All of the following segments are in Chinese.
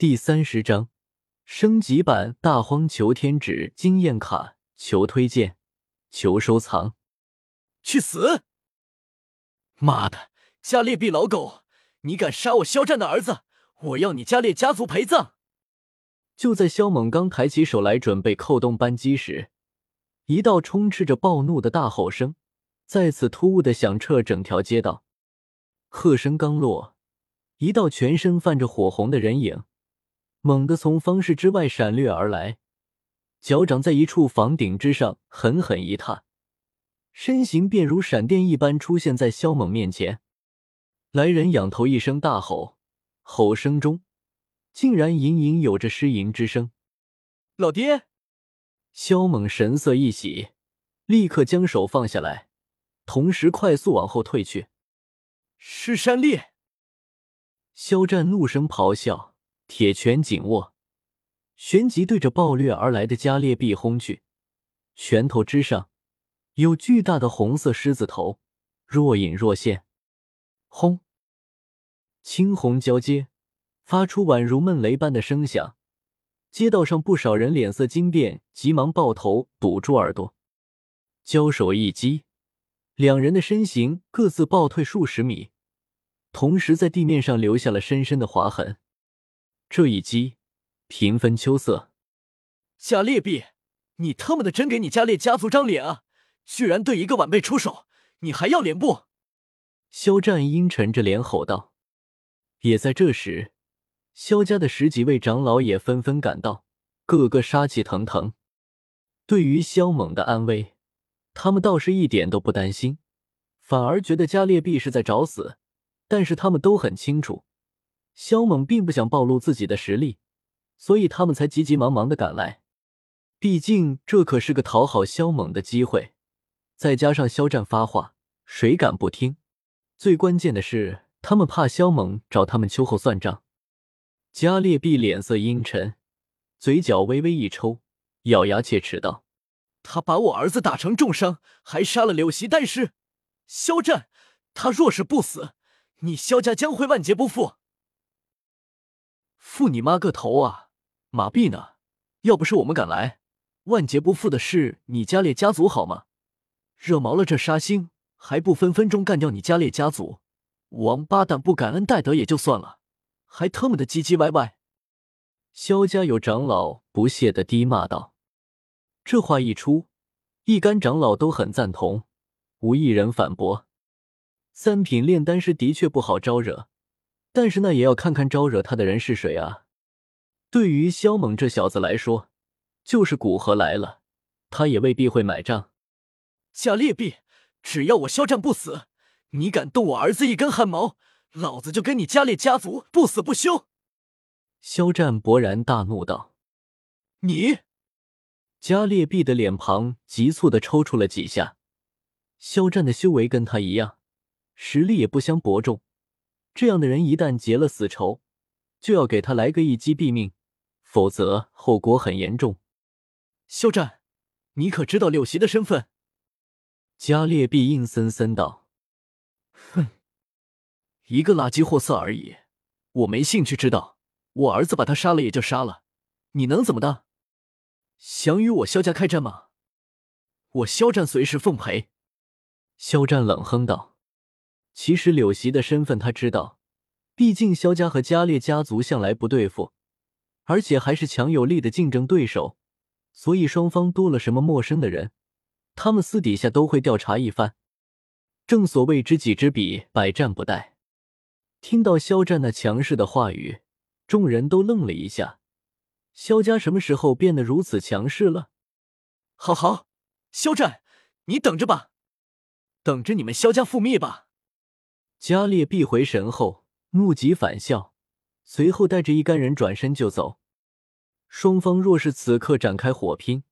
第三十章升级版大荒求天指经验卡，求推荐，求收藏。去死！妈的，加列毕老狗，你敢杀我肖战的儿子，我要你加列家族陪葬！就在肖猛刚抬起手来准备扣动扳机时，一道充斥着暴怒的大吼声再次突兀的响彻整条街道。喝声刚落，一道全身泛着火红的人影。猛地从方室之外闪掠而来，脚掌在一处房顶之上狠狠一踏，身形便如闪电一般出现在萧猛面前。来人仰头一声大吼，吼声中竟然隐隐有着呻吟之声。老爹！萧猛神色一喜，立刻将手放下来，同时快速往后退去。尸山裂！肖战怒声咆哮。铁拳紧握，旋即对着暴掠而来的加列毕轰去。拳头之上有巨大的红色狮子头，若隐若现。轰！青红交接，发出宛如闷雷般的声响。街道上不少人脸色惊变，急忙抱头堵住耳朵。交手一击，两人的身形各自暴退数十米，同时在地面上留下了深深的划痕。这一击，平分秋色。加列毕，你他妈的真给你加列家族张脸啊！居然对一个晚辈出手，你还要脸不？肖战阴沉着脸吼道。也在这时，肖家的十几位长老也纷纷赶到，个个杀气腾腾。对于肖猛的安危，他们倒是一点都不担心，反而觉得加列毕是在找死。但是他们都很清楚。萧猛并不想暴露自己的实力，所以他们才急急忙忙的赶来。毕竟这可是个讨好萧猛的机会，再加上肖战发话，谁敢不听？最关键的是，他们怕萧猛找他们秋后算账。加列毕脸色阴沉，嘴角微微一抽，咬牙切齿道：“他把我儿子打成重伤，还杀了柳席，丹师肖战，他若是不死，你萧家将会万劫不复。”负你妈个头啊！马币呢？要不是我们赶来，万劫不复的是你加列家族好吗？惹毛了这杀星，还不分分钟干掉你加列家族？王八蛋不感恩戴德也就算了，还特么的唧唧歪歪！萧家有长老不屑的低骂道。这话一出，一干长老都很赞同，无一人反驳。三品炼丹师的确不好招惹。但是那也要看看招惹他的人是谁啊！对于肖猛这小子来说，就是古河来了，他也未必会买账。加列毕，只要我肖战不死，你敢动我儿子一根汗毛，老子就跟你加列家族不死不休！肖战勃然大怒道：“你！”加列毕的脸庞急促的抽搐了几下。肖战的修为跟他一样，实力也不相伯仲。这样的人一旦结了死仇，就要给他来个一击毙命，否则后果很严重。肖战，你可知道柳席的身份？加列毕硬森森道：“哼，一个垃圾货色而已，我没兴趣知道。我儿子把他杀了也就杀了，你能怎么的？想与我萧家开战吗？我肖战随时奉陪。”肖战冷哼道。其实柳席的身份他知道，毕竟萧家和加列家族向来不对付，而且还是强有力的竞争对手，所以双方多了什么陌生的人，他们私底下都会调查一番。正所谓知己知彼，百战不殆。听到肖战那强势的话语，众人都愣了一下。萧家什么时候变得如此强势了？好好，肖战，你等着吧，等着你们萧家覆灭吧。加列必回神后，怒极反笑，随后带着一干人转身就走。双方若是此刻展开火拼，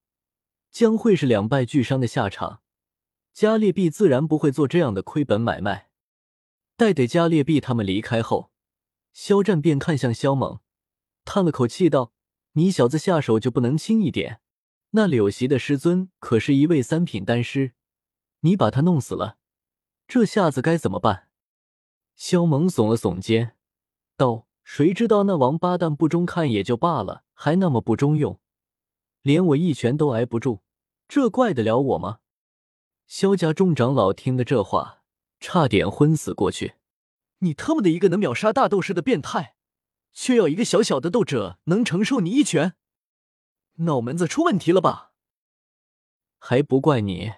将会是两败俱伤的下场。加列必自然不会做这样的亏本买卖。待得加列必他们离开后，肖战便看向肖猛，叹了口气道：“你小子下手就不能轻一点？那柳席的师尊可是一位三品丹师，你把他弄死了，这下子该怎么办？”萧猛耸了耸肩，道：“谁知道那王八蛋不中看也就罢了，还那么不中用，连我一拳都挨不住，这怪得了我吗？萧家众长老听的这话，差点昏死过去。你特么的一个能秒杀大斗士的变态，却要一个小小的斗者能承受你一拳，脑门子出问题了吧？还不怪你，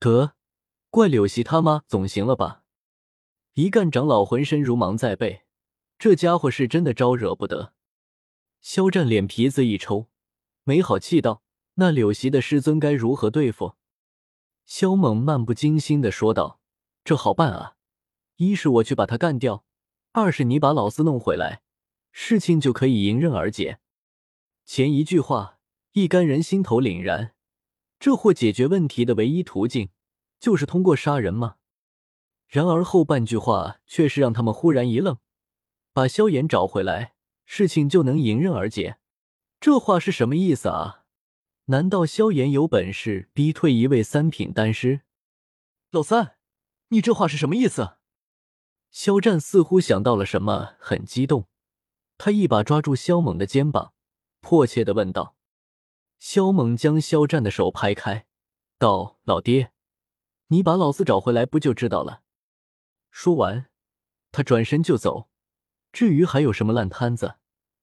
得怪柳溪他妈总行了吧？一干长老浑身如芒在背，这家伙是真的招惹不得。肖战脸皮子一抽，没好气道：“那柳席的师尊该如何对付？”肖猛漫不经心的说道：“这好办啊，一是我去把他干掉，二是你把老四弄回来，事情就可以迎刃而解。”前一句话，一干人心头凛然，这货解决问题的唯一途径就是通过杀人吗？然而后半句话却是让他们忽然一愣：把萧炎找回来，事情就能迎刃而解？这话是什么意思啊？难道萧炎有本事逼退一位三品丹师？老三，你这话是什么意思？肖战似乎想到了什么，很激动，他一把抓住萧猛的肩膀，迫切的问道。萧猛将肖战的手拍开，道：“老爹，你把老四找回来不就知道了？”说完，他转身就走。至于还有什么烂摊子，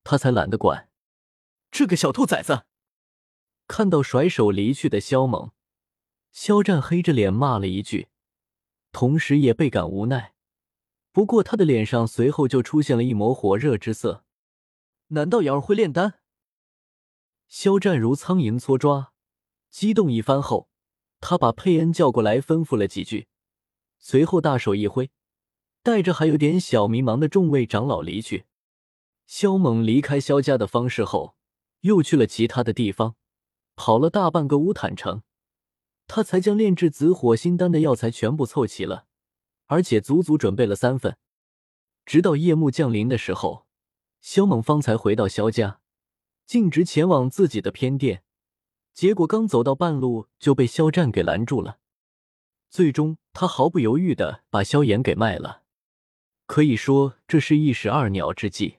他才懒得管。这个小兔崽子！看到甩手离去的萧猛，肖战黑着脸骂了一句，同时也倍感无奈。不过他的脸上随后就出现了一抹火热之色。难道瑶儿会炼丹？肖战如苍蝇搓抓，激动一番后，他把佩恩叫过来，吩咐了几句，随后大手一挥，带着还有点小迷茫的众位长老离去。萧猛离开萧家的方式后，又去了其他的地方。跑了大半个乌坦城，他才将炼制紫火心丹的药材全部凑齐了，而且足足准备了三份。直到夜幕降临的时候，萧猛方才回到萧家，径直前往自己的偏殿。结果刚走到半路就被萧战给拦住了。最终，他毫不犹豫的把萧炎给卖了。可以说，这是一石二鸟之计：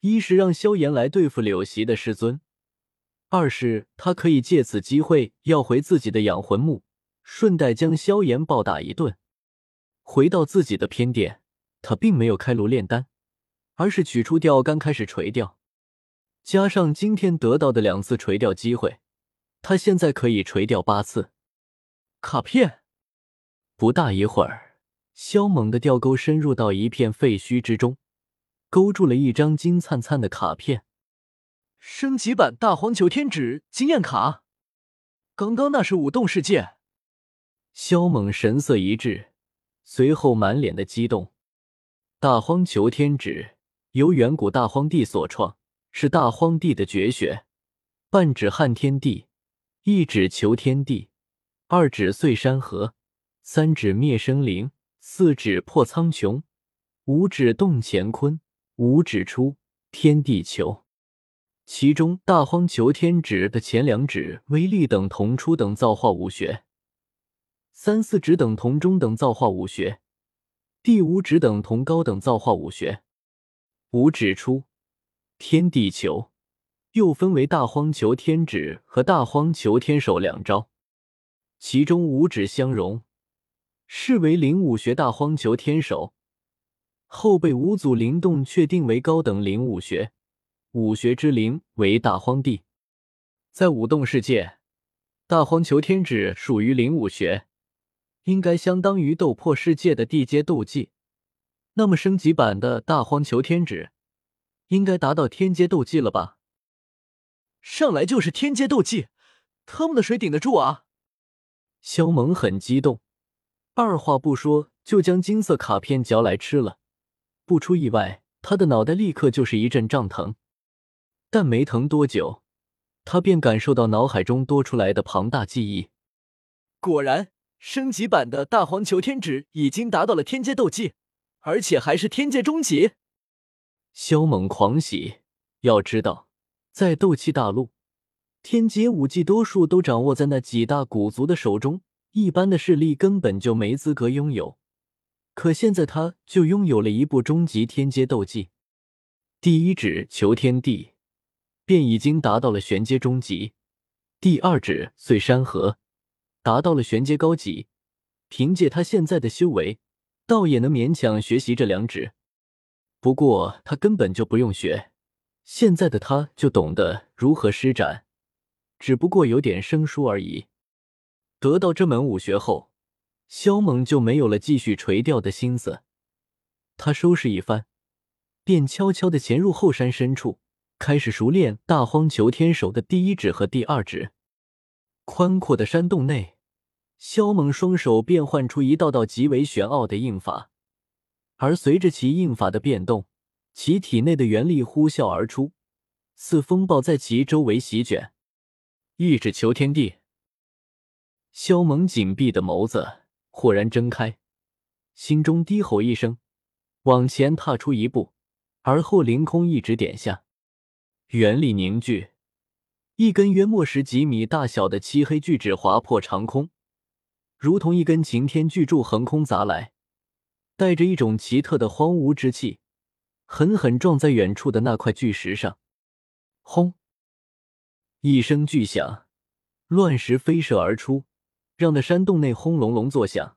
一是让萧炎来对付柳席的师尊。二是他可以借此机会要回自己的养魂木，顺带将萧炎暴打一顿。回到自己的偏殿，他并没有开炉炼丹，而是取出钓竿开始垂钓。加上今天得到的两次垂钓机会，他现在可以垂钓八次。卡片。不大一会儿，萧猛的钓钩深入到一片废墟之中，勾住了一张金灿灿的卡片。升级版大荒求天指经验卡，刚刚那是舞动世界。萧猛神色一滞，随后满脸的激动。大荒求天指由远古大荒帝所创，是大荒帝的绝学。半指撼天地，一指求天地，二指碎山河，三指灭生灵，四指破苍穹，五指动乾坤，五指出天地球。其中，大荒求天指的前两指威力等同初等造化武学，三四指等同中等造化武学，第五指等同高等造化武学。五指出天地球，又分为大荒求天指和大荒求天手两招。其中五指相融，是为灵武学大荒求天手，后被五祖灵动确定为高等灵武学。武学之灵为大荒地，在武动世界，大荒求天指属于灵武学，应该相当于斗破世界的地阶斗技。那么升级版的大荒求天指，应该达到天阶斗技了吧？上来就是天阶斗技，他们的谁顶得住啊？萧猛很激动，二话不说就将金色卡片嚼来吃了。不出意外，他的脑袋立刻就是一阵胀疼。但没疼多久，他便感受到脑海中多出来的庞大记忆。果然，升级版的大黄求天指已经达到了天阶斗技，而且还是天阶中级。萧猛狂喜，要知道，在斗气大陆，天阶武技多数都掌握在那几大古族的手中，一般的势力根本就没资格拥有。可现在他就拥有了一部终极天阶斗技。第一指求天地便已经达到了玄阶中级，第二指碎山河达到了玄阶高级。凭借他现在的修为，倒也能勉强学习这两指。不过他根本就不用学，现在的他就懂得如何施展，只不过有点生疏而已。得到这门武学后，萧猛就没有了继续垂钓的心思。他收拾一番，便悄悄的潜入后山深处，开始熟练大荒求天手的第一指和第二指。宽阔的山洞内。萧猛双手变换出一道道极为玄奥的印法，而随着其印法的变动，其体内的元力呼啸而出，似风暴在其周围席卷。一指求天地。萧猛紧闭的眸子豁然睁开，心中低吼一声，往前踏出一步，而后凌空一指点下，元力凝聚，一根约莫十几米大小的漆黑巨指划破长空。如同一根擎天巨柱横空砸来，带着一种奇特的荒芜之气，狠狠撞在远处的那块巨石上。轰！一声巨响，乱石飞射而出，让那山洞内轰隆隆作响。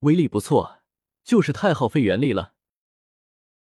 威力不错，就是太耗费元力了。